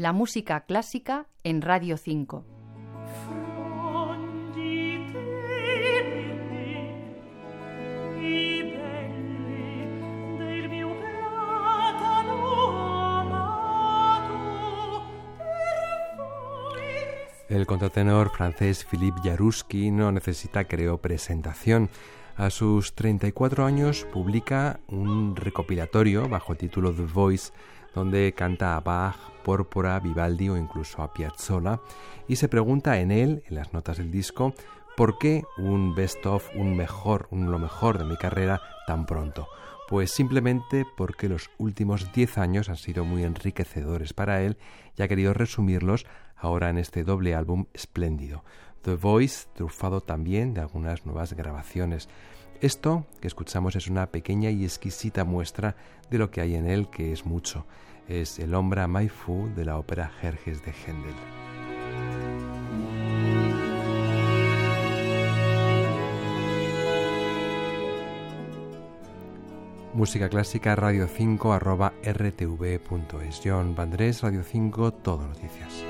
la música clásica en Radio 5. El contratenor francés Philippe Jaruski no necesita, creo, presentación. A sus 34 años publica un recopilatorio bajo el título The Voice, donde canta a Bach, Pórpora, Vivaldi o incluso a Piazzolla, y se pregunta en él, en las notas del disco, ¿por qué un best of, un mejor, un lo mejor de mi carrera tan pronto? Pues simplemente porque los últimos 10 años han sido muy enriquecedores para él y ha querido resumirlos ahora en este doble álbum espléndido. The Voice, trufado también de algunas nuevas grabaciones. Esto que escuchamos es una pequeña y exquisita muestra de lo que hay en él, que es mucho. Es el Ombra Maifu de la ópera Jerjes de Händel. Música clásica radio 5 arroba rtv.es. John Vandrés, Radio 5, todo noticias.